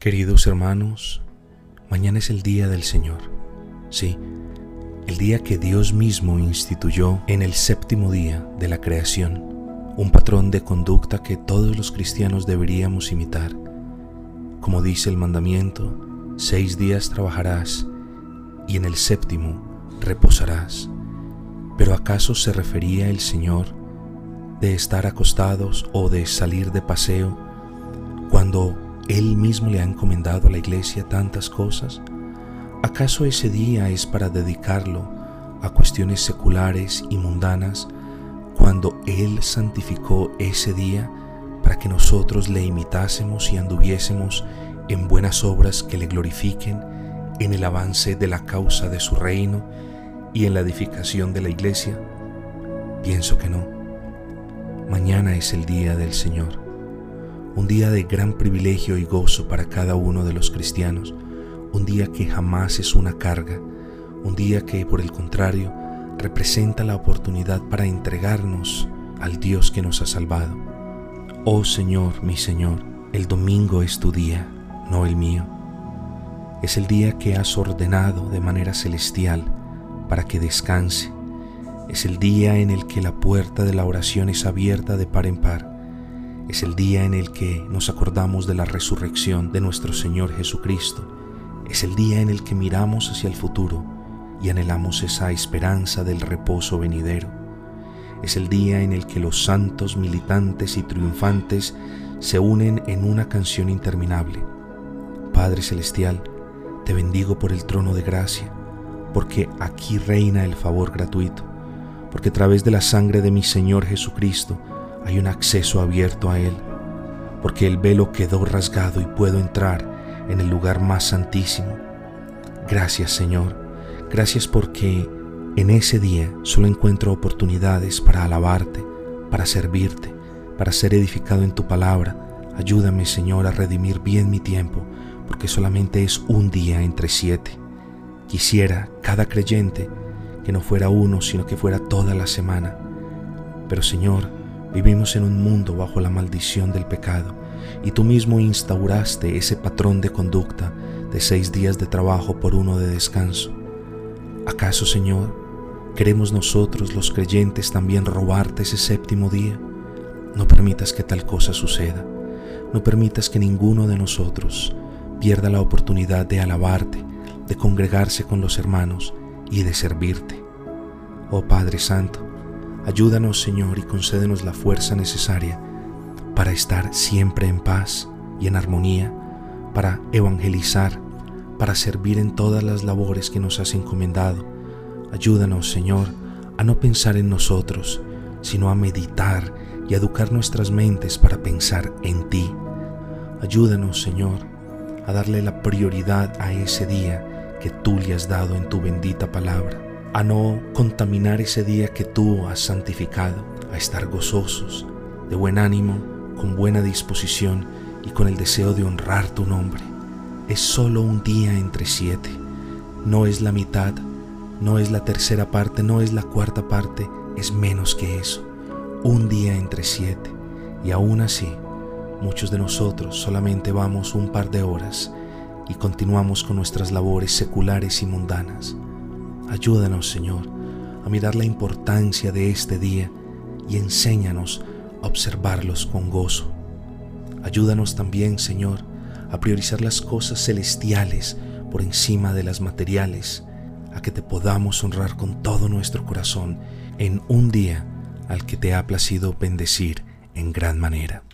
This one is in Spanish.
Queridos hermanos, mañana es el día del Señor. Sí, el día que Dios mismo instituyó en el séptimo día de la creación, un patrón de conducta que todos los cristianos deberíamos imitar. Como dice el mandamiento, seis días trabajarás y en el séptimo reposarás. Pero ¿acaso se refería el Señor de estar acostados o de salir de paseo cuando él mismo le ha encomendado a la iglesia tantas cosas. ¿Acaso ese día es para dedicarlo a cuestiones seculares y mundanas cuando Él santificó ese día para que nosotros le imitásemos y anduviésemos en buenas obras que le glorifiquen en el avance de la causa de su reino y en la edificación de la iglesia? Pienso que no. Mañana es el día del Señor un día de gran privilegio y gozo para cada uno de los cristianos, un día que jamás es una carga, un día que por el contrario representa la oportunidad para entregarnos al Dios que nos ha salvado. Oh Señor, mi Señor, el domingo es tu día, no el mío. Es el día que has ordenado de manera celestial para que descanse. Es el día en el que la puerta de la oración es abierta de par en par es el día en el que nos acordamos de la resurrección de nuestro Señor Jesucristo. Es el día en el que miramos hacia el futuro y anhelamos esa esperanza del reposo venidero. Es el día en el que los santos militantes y triunfantes se unen en una canción interminable. Padre Celestial, te bendigo por el trono de gracia, porque aquí reina el favor gratuito, porque a través de la sangre de mi Señor Jesucristo, hay un acceso abierto a Él, porque el velo quedó rasgado y puedo entrar en el lugar más santísimo. Gracias Señor, gracias porque en ese día solo encuentro oportunidades para alabarte, para servirte, para ser edificado en tu palabra. Ayúdame Señor a redimir bien mi tiempo, porque solamente es un día entre siete. Quisiera cada creyente que no fuera uno, sino que fuera toda la semana. Pero Señor, Vivimos en un mundo bajo la maldición del pecado y tú mismo instauraste ese patrón de conducta de seis días de trabajo por uno de descanso. ¿Acaso, Señor, queremos nosotros los creyentes también robarte ese séptimo día? No permitas que tal cosa suceda. No permitas que ninguno de nosotros pierda la oportunidad de alabarte, de congregarse con los hermanos y de servirte. Oh Padre Santo, Ayúdanos, Señor, y concédenos la fuerza necesaria para estar siempre en paz y en armonía, para evangelizar, para servir en todas las labores que nos has encomendado. Ayúdanos, Señor, a no pensar en nosotros, sino a meditar y educar nuestras mentes para pensar en ti. Ayúdanos, Señor, a darle la prioridad a ese día que tú le has dado en tu bendita palabra a no contaminar ese día que tú has santificado, a estar gozosos, de buen ánimo, con buena disposición y con el deseo de honrar tu nombre. Es solo un día entre siete, no es la mitad, no es la tercera parte, no es la cuarta parte, es menos que eso, un día entre siete. Y aún así, muchos de nosotros solamente vamos un par de horas y continuamos con nuestras labores seculares y mundanas. Ayúdanos, Señor, a mirar la importancia de este día y enséñanos a observarlos con gozo. Ayúdanos también, Señor, a priorizar las cosas celestiales por encima de las materiales, a que te podamos honrar con todo nuestro corazón en un día al que te ha placido bendecir en gran manera.